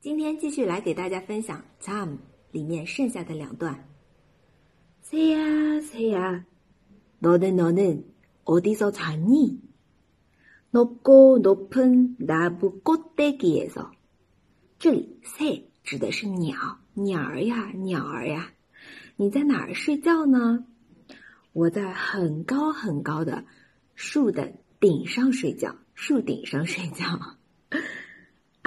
今天继续来给大家分享《Tom》里面剩下的两段。새야새야너는너는어디서자니높고높은나무꼭대기에서这里새指的是鸟，鸟儿呀，鸟儿呀，你在哪儿睡觉呢？我在很高很高的树的顶上睡觉，树顶上睡觉。